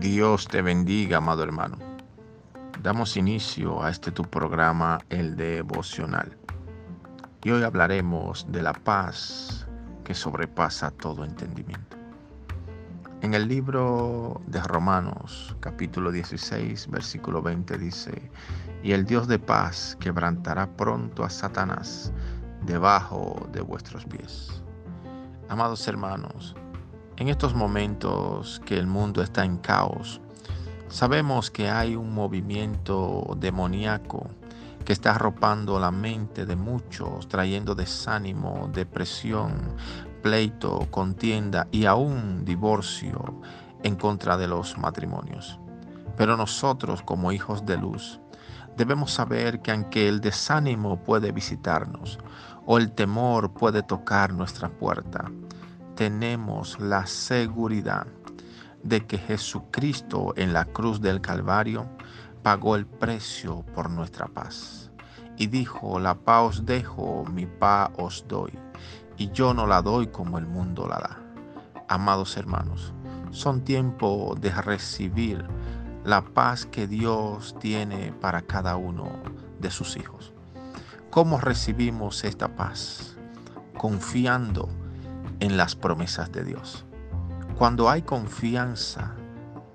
Dios te bendiga, amado hermano. Damos inicio a este tu programa, el devocional. Y hoy hablaremos de la paz que sobrepasa todo entendimiento. En el libro de Romanos, capítulo 16, versículo 20 dice, y el Dios de paz quebrantará pronto a Satanás debajo de vuestros pies. Amados hermanos, en estos momentos que el mundo está en caos, sabemos que hay un movimiento demoníaco que está arropando la mente de muchos, trayendo desánimo, depresión, pleito, contienda y aún divorcio en contra de los matrimonios. Pero nosotros como hijos de luz debemos saber que aunque el desánimo puede visitarnos o el temor puede tocar nuestra puerta, tenemos la seguridad de que Jesucristo en la cruz del Calvario pagó el precio por nuestra paz. Y dijo, la paz os dejo, mi paz os doy, y yo no la doy como el mundo la da. Amados hermanos, son tiempo de recibir la paz que Dios tiene para cada uno de sus hijos. ¿Cómo recibimos esta paz? Confiando en las promesas de Dios. Cuando hay confianza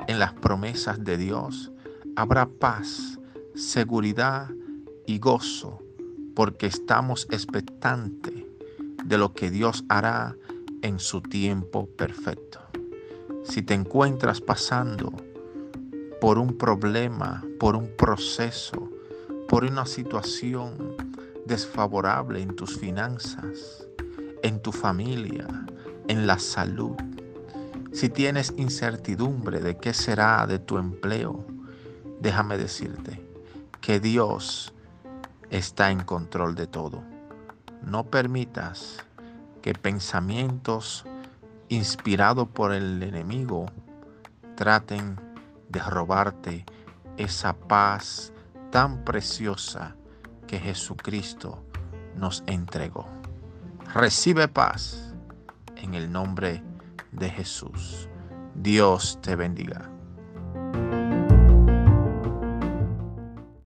en las promesas de Dios, habrá paz, seguridad y gozo, porque estamos expectantes de lo que Dios hará en su tiempo perfecto. Si te encuentras pasando por un problema, por un proceso, por una situación desfavorable en tus finanzas, en tu familia, en la salud. Si tienes incertidumbre de qué será de tu empleo, déjame decirte que Dios está en control de todo. No permitas que pensamientos inspirados por el enemigo traten de robarte esa paz tan preciosa que Jesucristo nos entregó. Recibe paz en el nombre de Jesús. Dios te bendiga.